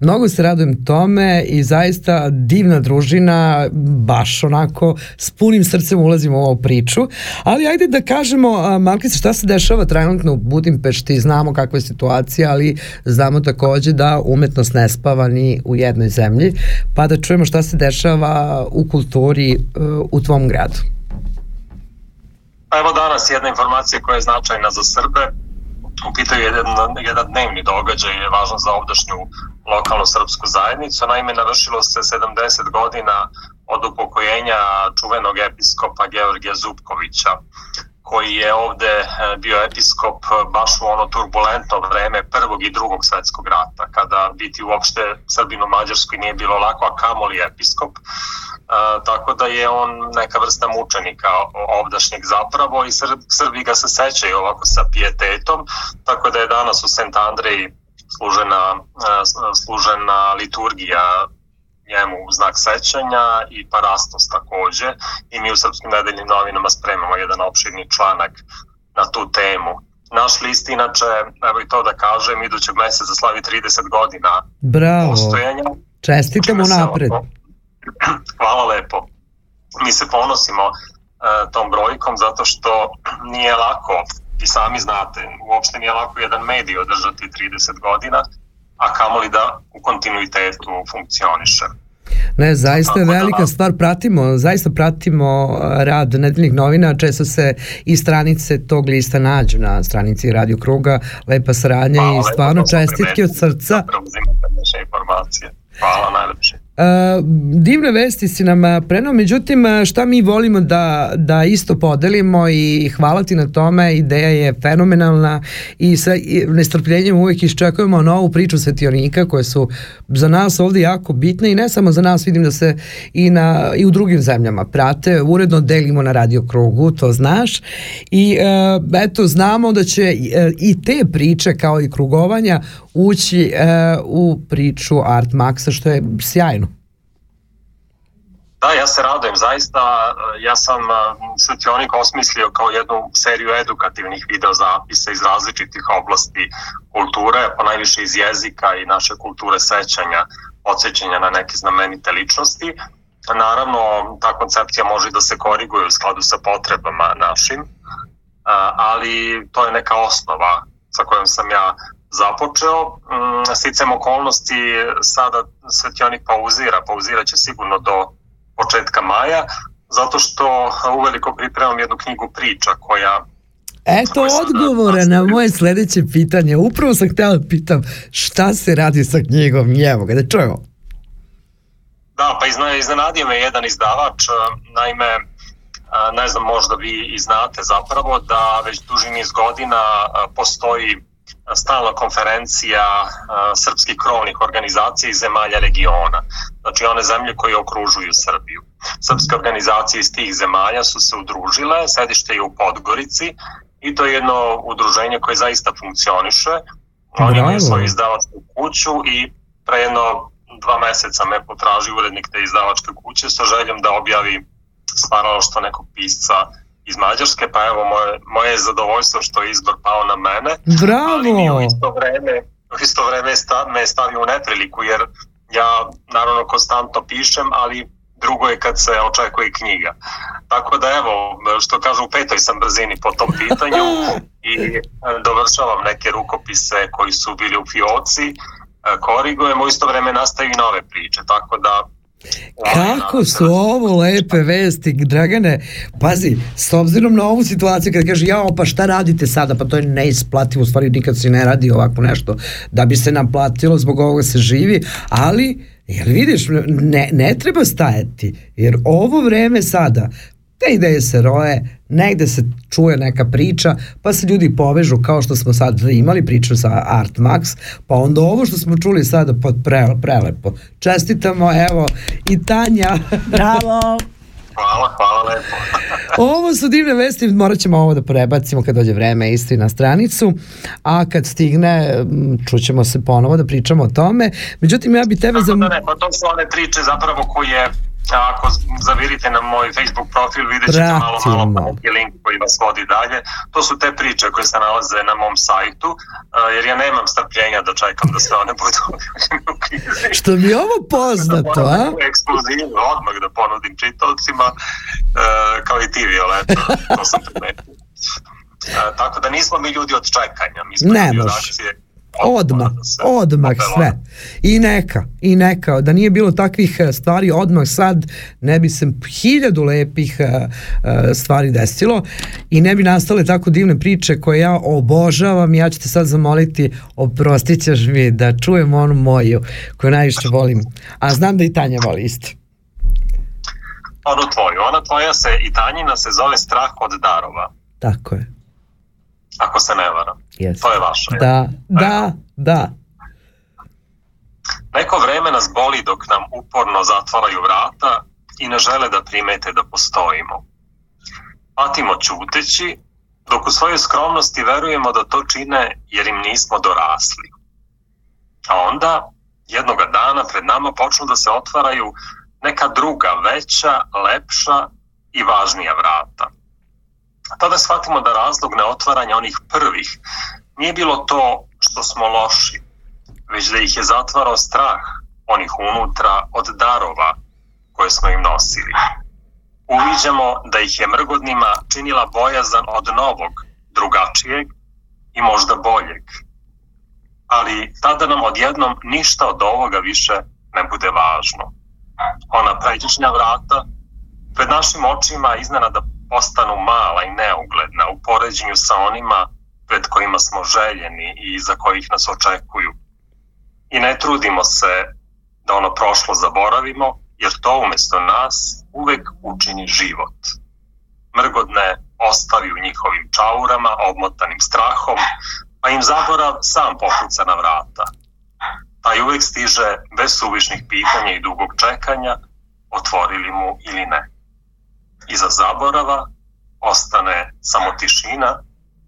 Mnogo se radujem tome i zaista divna družina, baš onako s punim srcem ulazimo u ovu priču, ali ajde da kažemo, Malkice, šta se dešava trenutno u Budimpešti, znamo kakva je situacija, ali znamo takođe da umetnost ne spava ni u jednoj zemlji, pa da čujemo šta se dešava u kulturi e, u tvom gradu. Pa Evo danas jedna informacija koja je značajna za Srbe. U pitanju je jedan, jedan dnevni događaj je važan za ovdašnju lokalnu srpsku zajednicu. Naime, navršilo se 70 godina od upokojenja čuvenog episkopa Georgija Zupkovića, koji je ovde e, bio episkop baš u ono turbulentno vreme prvog i drugog svetskog rata, kada biti uopšte Srbin u Mađarskoj nije bilo lako, a kamoli episkop. E, tako da je on neka vrsta mučenika ovdašnjeg zapravo i Srb, Srbi ga se sećaju ovako sa pijetetom, tako da je danas u Sent Andreji služena, e, služena liturgija njemu u znak sećanja i parastos takođe i mi u Srpskim nedeljnim novinama spremamo jedan opširni članak na tu temu. Naš list inače, evo i to da kažem, idućeg meseca slavi 30 godina Bravo. postojanja. Čestitamo napred. ono- Hvala lepo. Mi se ponosimo e, tom brojkom zato što nije lako, i sami znate, uopšte nije lako jedan medij održati 30 godina, a kamoli da u kontinuitetu funkcioniše. Ne, zaista je da- velika stvar, pratimo, zaista pratimo uh, rad nedeljnih novina, često se i stranice tog lista nađu na stranici Radio Kruga, lepa saradnja i stvarno čestitke od srca. Naše informacije. Hvala najlepše. Divne vesti si nam prenao, međutim šta mi volimo da, da isto podelimo i hvala ti na tome, ideja je fenomenalna i sa nestrpljenjem uvek iščekujemo novu priču svetionika koje su za nas ovde jako bitne i ne samo za nas, vidim da se i, na, i u drugim zemljama prate, uredno delimo na radio krugu, to znaš. I eto znamo da će uh, i te priče kao i krugovanja ući uh, u priču Art Maxa što je sjajno. Da, ja se radujem, zaista, e, ja sam e, Svetionik osmislio kao jednu seriju edukativnih videozapisa iz različitih oblasti kulture, pa najviše iz jezika i naše kulture sećanja, podsjećanja na neke znamenite ličnosti. Naravno, ta koncepcija može da se koriguje u skladu sa potrebama našim, a, ali to je neka osnova sa kojom sam ja započeo. Mm, Sticam okolnosti sada Svetionik pauzira, pauzirat će sigurno do početka maja, zato što uveliko pripremam jednu knjigu priča koja Eto odgovora na moje sledeće pitanje. Upravo sam htela da pitam šta se radi sa knjigom. Evo ga, da čujemo. Da, pa izna- iznenadio me jedan izdavač, naime, ne znam, možda vi i znate zapravo da već duži niz godina postoji stalna konferencija srpskih krovnih organizacija iz zemalja regiona, znači one zemlje koje okružuju Srbiju. Srpske organizacije iz tih zemalja su se udružile, sedište je u Podgorici i to je jedno udruženje koje zaista funkcioniše. Oni imaju svoju izdavačku kuću i pre jedno dva meseca me potraži urednik te izdavačke kuće sa željom da objavi stvaralaštvo nekog pisca iz Mađarske, pa evo moje, moje je zadovoljstvo što je izbor pao na mene, ali mi u Bravo! isto vreme, u isto vreme sta, me stavio u nepriliku, jer ja naravno konstantno pišem, ali drugo je kad se očekuje knjiga. Tako da evo, što kažu, u petoj sam brzini po tom pitanju i e, dovršavam neke rukopise koji su bili u fioci, e, korigujem, u isto vreme nastaju i nove priče, tako da Kako su ovo lepe vesti, Dragane. Pazi, s obzirom na ovu situaciju kada kaže, jao, pa šta radite sada? Pa to je neisplativo, u stvari nikad se ne radi ovako nešto da bi se naplatilo, zbog ovoga se živi, ali Jel vidiš, ne, ne treba stajati, jer ovo vreme sada, te ideje se roje, negde se čuje neka priča, pa se ljudi povežu kao što smo sad imali priču sa Art Max, pa onda ovo što smo čuli sada pod pre, prelepo. Čestitamo, evo, i Tanja. Bravo! hvala, hvala lepo. ovo su divne vesti, morat ćemo ovo da prebacimo kad dođe vreme isto i na stranicu, a kad stigne m, čućemo se ponovo da pričamo o tome. Međutim, ja bi tebe za... Tako da ne, pa to su one priče zapravo koje ako zavirite na moj Facebook profil vidjet ćete malo malo pa neki link koji vas vodi dalje. To su te priče koje se nalaze na mom sajtu, jer ja nemam strpljenja da čekam da sve one budu u knjizi. Što mi je ovo poznato, a? Moram ekskluzivu odmah da ponudim čitavcima, kao i ti Violeta, to sam primetio. Tako da nismo mi ljudi od čekanja, mi smo Ne ljudi od akcije. Odmah, da odmah popela. sve. I neka, i neka. Da nije bilo takvih e, stvari odmah sad, ne bi se hiljadu lepih e, e, stvari desilo i ne bi nastale tako divne priče koje ja obožavam. Ja ću te sad zamoliti, oprostit ćeš mi da čujem onu moju koju najviše volim. A znam da i Tanja voli isto. Onu tvoju, ona tvoja se i tanjina se zove strah od darova. Tako je. Ako se ne varam. Jeste. To je vaše. Da, da, da. Neko vreme nas boli dok nam uporno zatvaraju vrata i ne žele da primete da postojimo. Patimo ćuteći, dok u svojoj skromnosti verujemo da to čine jer im nismo dorasli. A onda, jednoga dana pred nama počnu da se otvaraju neka druga, veća, lepša i važnija vrata. Tada shvatimo da razlog neotvaranja onih prvih nije bilo to što smo loši, već da ih je zatvarao strah onih unutra od darova koje smo im nosili. Uviđamo da ih je mrgodnima činila bojazan od novog, drugačijeg i možda boljeg. Ali tada nam odjednom ništa od ovoga više ne bude važno. Ona pređašnja vrata pred našim očima iznenada postanu mala i neugledna u poređenju sa onima pred kojima smo željeni i za kojih nas očekuju. I ne trudimo se da ono prošlo zaboravimo, jer to umesto nas uvek učini život. Mrgodne ostavi u njihovim čaurama, obmotanim strahom, pa im zaborav sam pokuca na vrata. Taj uvek stiže bez suvišnih pitanja i dugog čekanja, otvorili mu ili ne. Iza zaborava ostane samo tišina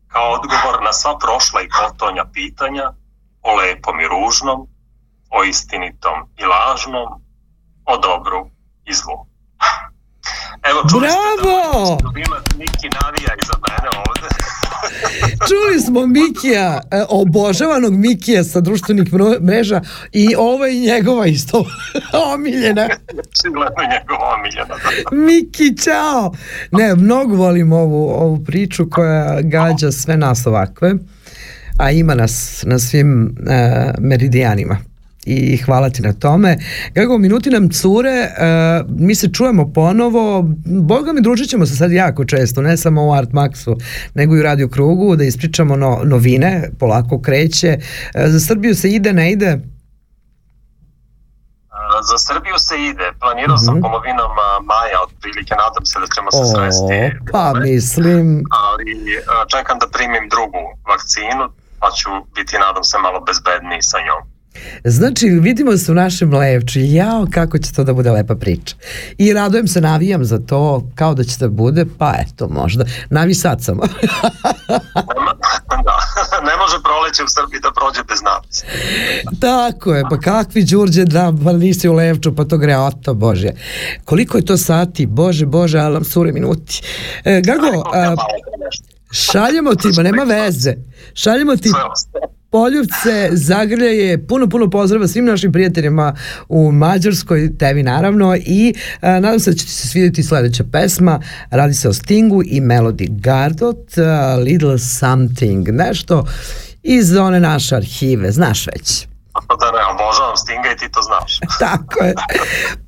kao odgovor na sva prošla i potonja pitanja o lepom i ružnom, o istinitom i lažnom, o dobru i zlu. Evo, čuli ste Bravo! da Miki navija iza mene ovde. Čuli smo Mikija, e, obožavanog Mikija sa društvenih mreža i ovo je njegova isto omiljena. Očigledno njegova omiljena. Miki, čao! Ne, mnogo volim ovu, ovu priču koja gađa sve nas ovakve, a ima nas na svim e, meridijanima i hvala ti na tome. Kako minuti nam cure, e, mi se čujemo ponovo, boga mi družit ćemo se sad jako često, ne samo u Art Maxu, nego i u Radio Krugu, da ispričamo no, novine, polako kreće. E, za Srbiju se ide, ne ide? Za Srbiju se ide. Planirao sam Mhm. polovinom a, maja, otprilike, nadam se da ćemo se sresti. pa mislim, Ali čekam da primim drugu vakcinu, pa ću biti, nadam se, malo bezbedniji sa njom. Znači, vidimo se u našem levču. Jao, kako će to da bude lepa priča. I radujem se, navijam za to, kao da će da bude, pa eto, možda. Navi sad samo. Da, ne može proleće u Srbiji da prođe bez nas. Tako je, pa kakvi đurđe da, pa nisi u levču, pa to gre, oto, bože. Koliko je to sati, bože, bože, ali nam sure minuti. E, Gago, a, šaljemo ti, ma nema veze, šaljemo ti Sve. Poljubce, Zagrljaje, puno, puno pozdrava svim našim prijateljima u Mađarskoj, tebi naravno i a, nadam se da će ti se svidjeti sledeća pesma, radi se o Stingu i Melody Gardot, a, Little Something, nešto iz one naše arhive, znaš već. Pa da ne, obožavam Stinga i ti to znaš. Tako je.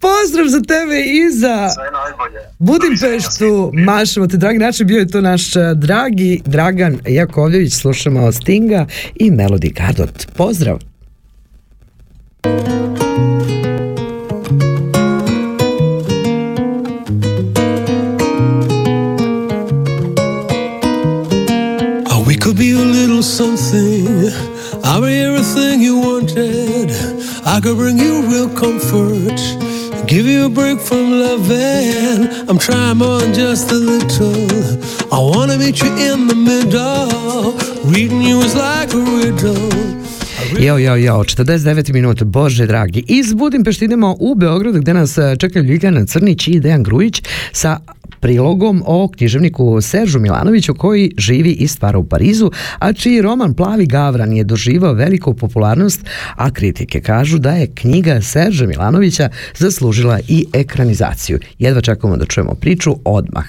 Pozdrav za tebe i za Sve najbolje. Budimpeštu, mašamo te dragi način, bio je to naš a, dragi Dragan Jakovljević, slušamo Stinga i Melody Gardot. Pozdrav! Oh, we could be a little something. I'll be everything. I could bring you real comfort. Give you a break from loving. I'm trying more than just a little. I wanna meet you in the middle. Reading you is like a riddle. Jo, jo, jo, 49 minuta, bože dragi. Iz Budimpešte idemo u Beograd gde nas e, čekaju Ljiljana Crnić i Dejan Grujić sa prilogom o književniku Seržu Milanoviću koji živi i stvara u Parizu, a čiji roman Plavi Gavran je doživao veliku popularnost, a kritike kažu da je knjiga Serža Milanovića zaslužila i ekranizaciju. Jedva čekamo da čujemo priču odmah.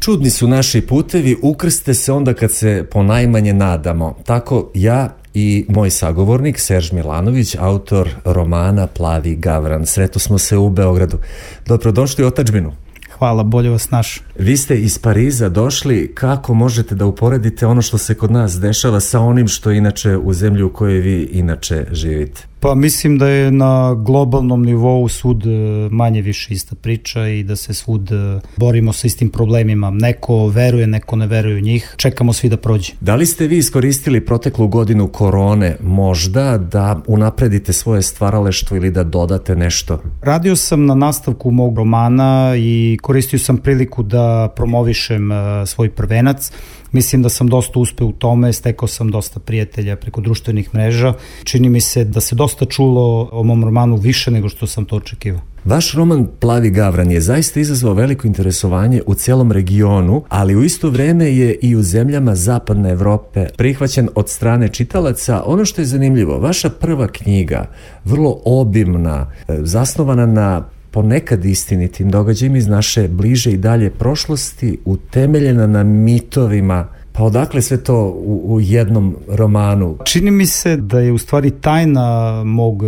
Čudni su naši putevi, ukrste se onda kad se ponajmanje nadamo. Tako ja i moj sagovornik Serž Milanović, autor romana Plavi Gavran. Sreto smo se u Beogradu. Dobrodošli u otačbinu. Hvala, bolje vas naš. Vi ste iz Pariza došli, kako možete da uporedite ono što se kod nas dešava sa onim što je inače u zemlji u kojoj vi inače živite? Pa mislim da je na globalnom nivou svud e, manje više ista priča i da se svud e, borimo sa istim problemima. Neko veruje, neko ne veruje u njih. Čekamo svi da prođe. Da li ste vi iskoristili proteklu godinu korone možda da unapredite svoje stvaraleštvo ili da dodate nešto? Radio sam na nastavku mog romana i koristio sam priliku da promovišem e, svoj prvenac. Mislim da sam dosta uspeo u tome, stekao sam dosta prijatelja preko društvenih mreža. Čini mi se da se dosta čulo o mom romanu više nego što sam to očekivao. Vaš roman Plavi gavran je zaista izazvao veliko interesovanje u cijelom regionu, ali u isto vreme je i u zemljama zapadne Evrope prihvaćen od strane čitalaca. Ono što je zanimljivo, vaša prva knjiga, vrlo obimna, e, zasnovana na ponekad istinitim događajima iz naše bliže i dalje prošlosti, utemeljena na mitovima Pa odakle sve to u, u jednom romanu? Čini mi se da je u stvari tajna mog e,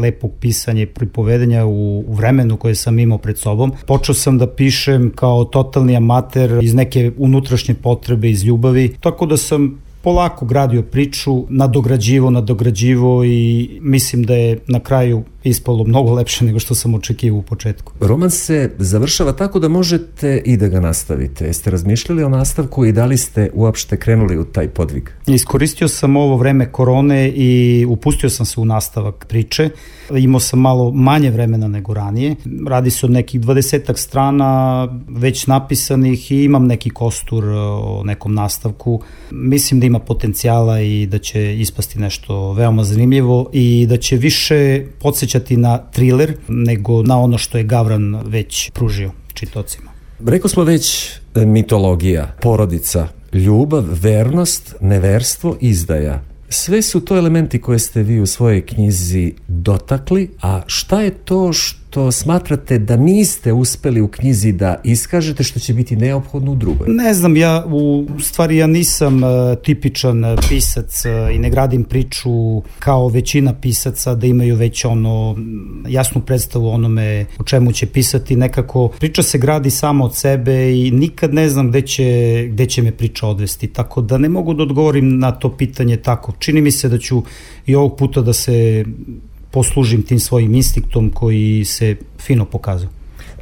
lepog pisanja i pripovedanja u, u vremenu koje sam imao pred sobom. Počeo sam da pišem kao totalni amater iz neke unutrašnje potrebe, iz ljubavi, tako da sam polako gradio priču, nadograđivo, nadograđivo i mislim da je na kraju ispalo mnogo lepše nego što sam očekivao u početku. Roman se završava tako da možete i da ga nastavite. Jeste razmišljali o nastavku i da li ste uopšte krenuli u taj podvig? Iskoristio sam ovo vreme korone i upustio sam se u nastavak priče. Imao sam malo manje vremena nego ranije. Radi se od nekih dvadesetak strana već napisanih i imam neki kostur o nekom nastavku. Mislim da ima potencijala i da će ispasti nešto veoma zanimljivo i da će više podsjećati na thriller nego na ono što je Gavran već pružio čitocima. Rekao smo već e, mitologija, porodica, ljubav, vernost, neverstvo, izdaja. Sve su to elementi koje ste vi u svojoj knjizi dotakli, a šta je to što što smatrate da niste uspeli u knjizi da iskažete što će biti neophodno u drugoj? Ne znam, ja u stvari ja nisam uh, tipičan uh, pisac uh, i ne gradim priču kao većina pisaca da imaju već ono jasnu predstavu onome o čemu će pisati. Nekako priča se gradi samo od sebe i nikad ne znam gde će, gde će me priča odvesti. Tako da ne mogu da odgovorim na to pitanje tako. Čini mi se da ću i ovog puta da se poslužim tim svojim instinktom koji se fino pokazao.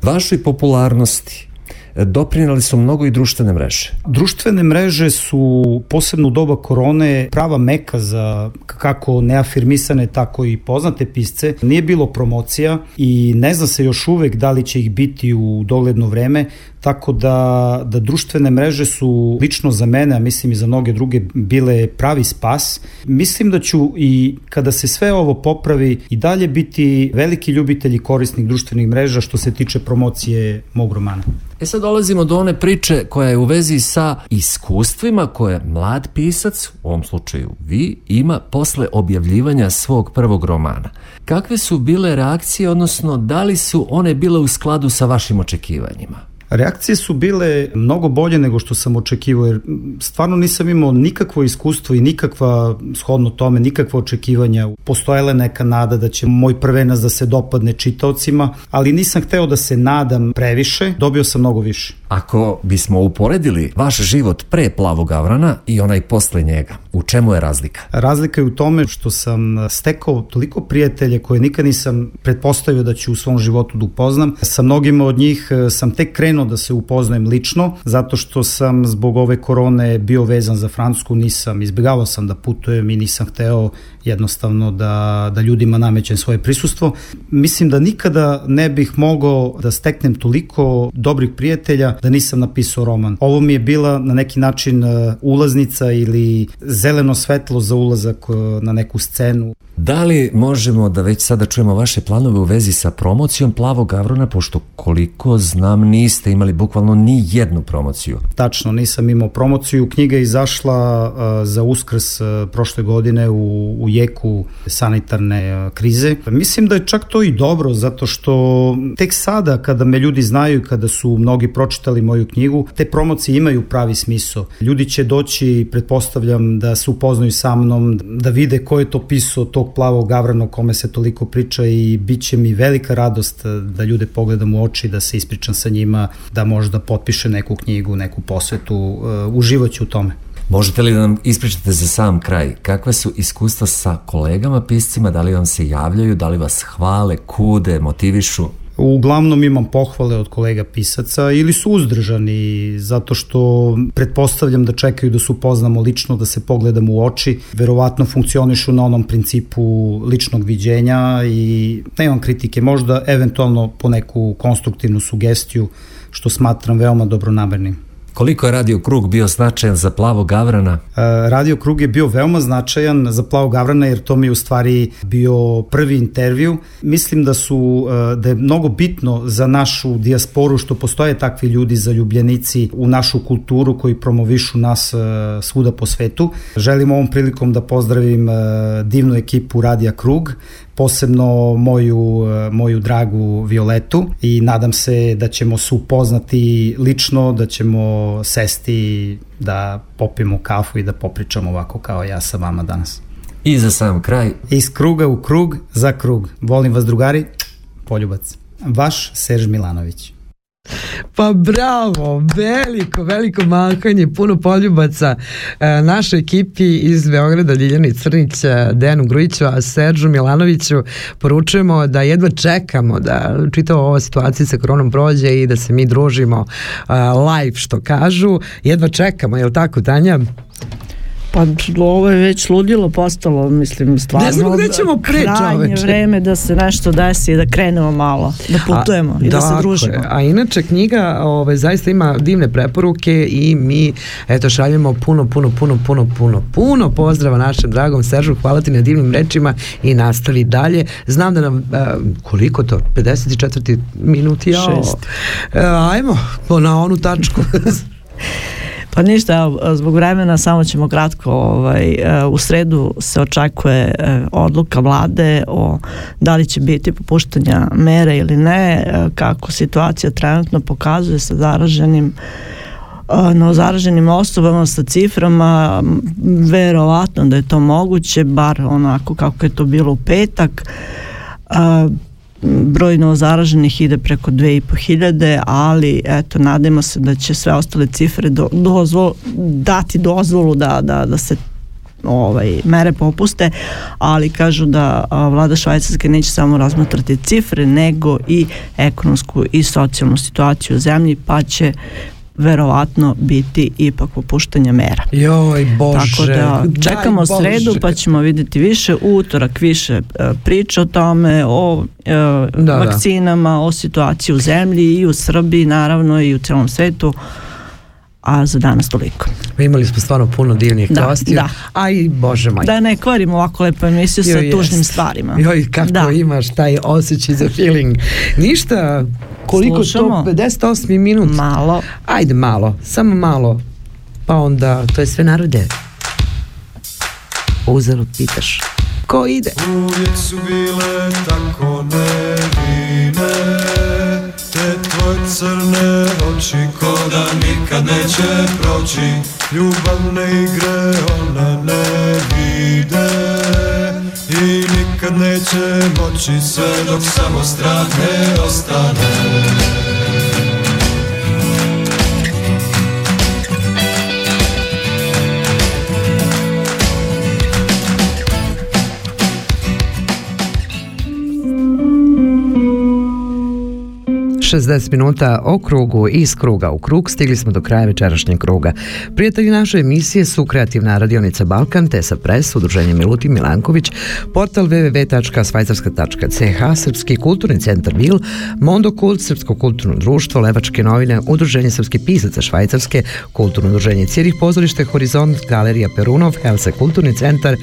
Vašoj popularnosti doprinali su mnogo i društvene mreže. Društvene mreže su posebno u doba korone prava meka za kako neafirmisane tako i poznate pisce. Nije bilo promocija i ne zna se još uvek da li će ih biti u dogledno vreme, tako da, da društvene mreže su lično za mene, a mislim i za mnoge druge, bile pravi spas. Mislim da ću i kada se sve ovo popravi i dalje biti veliki ljubitelj i korisnik društvenih mreža što se tiče promocije mog romana. E sad dolazimo do one priče koja je u vezi sa iskustvima koje mlad pisac, u ovom slučaju vi, ima posle objavljivanja svog prvog romana. Kakve su bile reakcije, odnosno da li su one bile u skladu sa vašim očekivanjima? Reakcije su bile mnogo bolje nego što sam očekivao, jer stvarno nisam imao nikakvo iskustvo i nikakva, shodno tome, nikakva očekivanja. Postojala neka nada da će moj prvenac da se dopadne čitaocima, ali nisam hteo da se nadam previše, dobio sam mnogo više. Ako bismo uporedili vaš život pre plavog avrana i onaj posle njega, u čemu je razlika? Razlika je u tome što sam stekao toliko prijatelje koje nikad nisam pretpostavio da ću u svom životu da upoznam. Sa mnogima od njih eh, sam tek krenuo da se upoznajem lično, zato što sam zbog ove korone bio vezan za Francusku, nisam, izbjegavao sam da putujem i nisam hteo jednostavno da, da ljudima namećem svoje prisustvo. Mislim da nikada ne bih mogao da steknem toliko dobrih prijatelja da nisam napisao roman. Ovo mi je bila na neki način uh, ulaznica ili zeleno svetlo za ulazak uh, na neku scenu. Da li možemo da već sada čujemo vaše planove u vezi sa promocijom Plavog Avrona, pošto koliko znam niste imali bukvalno ni jednu promociju? Tačno, nisam imao promociju. Knjiga je izašla uh, za uskrs prošle godine u, u jeku sanitarne uh, krize. Mislim da je čak to i dobro, zato što tek sada kada me ljudi znaju, kada su mnogi pročitali moju knjigu, te promocije imaju pravi smisao. Ljudi će doći, pretpostavljam, da se upoznaju sa mnom, da vide ko je to pisao tog plavog gavrana o kome se toliko priča i bit će mi velika radost da ljude pogledam u oči, da se ispričam sa njima, da možda potpiše neku knjigu, neku posvetu, uh, uživaću u tome. Možete li da nam ispričate za sam kraj? Kakve su iskustva sa kolegama piscima? Da li vam se javljaju? Da li vas hvale, kude, motivišu? Uglavnom imam pohvale od kolega pisaca ili su uzdržani zato što pretpostavljam da čekaju da se upoznamo lično, da se pogledamo u oči. Verovatno funkcionišu na onom principu ličnog viđenja i nemam kritike, možda eventualno po neku konstruktivnu sugestiju što smatram veoma dobronamernim. Koliko je Radio Krug bio značajan za Plavo Gavrana? E, Radio Krug je bio veoma značajan za Plavo Gavrana jer to mi je u stvari bio prvi intervju. Mislim da su e, da je mnogo bitno za našu dijasporu što postoje takvi ljudi zaljubljenici u našu kulturu koji promovišu nas e, svuda po svetu. Želim ovom prilikom da pozdravim divnu ekipu Radija Krug posebno moju, moju dragu Violetu i nadam se da ćemo se upoznati lično, da ćemo sesti da popijemo kafu i da popričamo ovako kao ja sa vama danas. I za sam kraj. Iz kruga u krug za krug. Volim vas drugari, poljubac. Vaš Serž Milanović. Pa bravo, veliko, veliko mahanje, puno poljubaca e, našoj ekipi iz Beograda, Ljiljani Crnić, e, Dejanu Grujiću, a Seržu Milanoviću poručujemo da jedva čekamo da čitava ova situacija sa koronom prođe i da se mi družimo e, live, što kažu. Jedva čekamo, je li tako, Tanja? Pa ovo je već ludilo postalo, mislim, stvarno. Ne znamo gde ćemo pre, Krajnje vreme da se nešto desi da krenemo malo, da putujemo A, i da se družimo. A inače knjiga ovaj, zaista ima divne preporuke i mi eto šaljemo puno, puno, puno, puno, puno, puno pozdrava našem dragom Seržu, hvala ti na divnim rečima i nastavi dalje. Znam da nam, uh, koliko to, 54. minut, jao. Šest. E, ajmo, na onu tačku. Pa ništa, zbog vremena samo ćemo kratko, ovaj, e, u sredu se očekuje e, odluka vlade o da li će biti popuštanja mere ili ne, e, kako situacija trenutno pokazuje sa zaraženim e, novozaraženim osobama sa ciframa verovatno da je to moguće bar onako kako je to bilo u petak Broj novozaraženih ide preko 2500, ali eto, nadamo se da će sve ostale cifre do, dozvol, dati dozvolu da, da, da se ovaj, mere popuste, ali kažu da a, vlada Švajcarske neće samo razmatrati cifre, nego i ekonomsku i socijalnu situaciju u zemlji, pa će verovatno biti ipak popuštanja mera. Joj, Bože. Tako da čekamo Bože. sredu pa ćemo vidjeti više, utorak više e, priče o tome, o e, da. vakcinama, o situaciji u zemlji i u Srbiji naravno i u celom svetu a za danas toliko. Imali smo stvarno puno divnih Da, gostiju. da. A i, Bože moj. Da ne kvarimo ovako lepo emisiju sa tužnim stvarima. Joj, kako Da. imaš taj osjećaj za feeling. Ništa, koliko Slušamo. to, 58 minut? Malo. Ajde malo, samo malo. Pa onda, to je sve narode. Uzalud pitaš. Ko ide? Uvijek su bile tako nevine Te tvoje crne oči ko da nikad neće proći Ljubavne igre one ne vide I nikad neće moći sve dok samo strah ne ostane 60 minuta o krugu i iz kruga u krug stigli smo do kraja večerašnjeg kruga. Prijatelji naše emisije su kreativna radionica Balkan, Tesa Press, udruženje Milutin Milanković, portal www.svajcarska.ch, Srpski kulturni centar Bil, Mondo Kult, Srpsko kulturno društvo, Levačke novine, Udruženje srpskih pisaca Švajcarske, Kulturno udruženje Cirih pozorište Horizont, Galerija Perunov, Helse kulturni centar, e,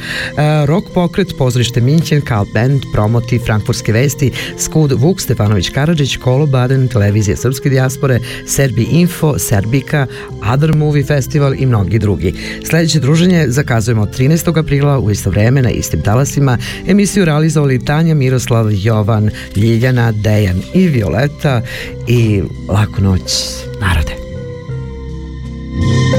Rock pokret, pozorište Minćen, Kal Band, Promoti, Frankfurtske vesti, Skud, Vuk Stefanović Karadžić, Kolo Baden, N1, Srpske dijaspore, Serbi Info, Serbika, Other Movie Festival i mnogi drugi. Sledeće druženje zakazujemo 13. aprila u isto vreme na istim talasima. Emisiju realizovali Tanja, Miroslav, Jovan, Ljiljana, Dejan i Violeta i laku noć narode. thank you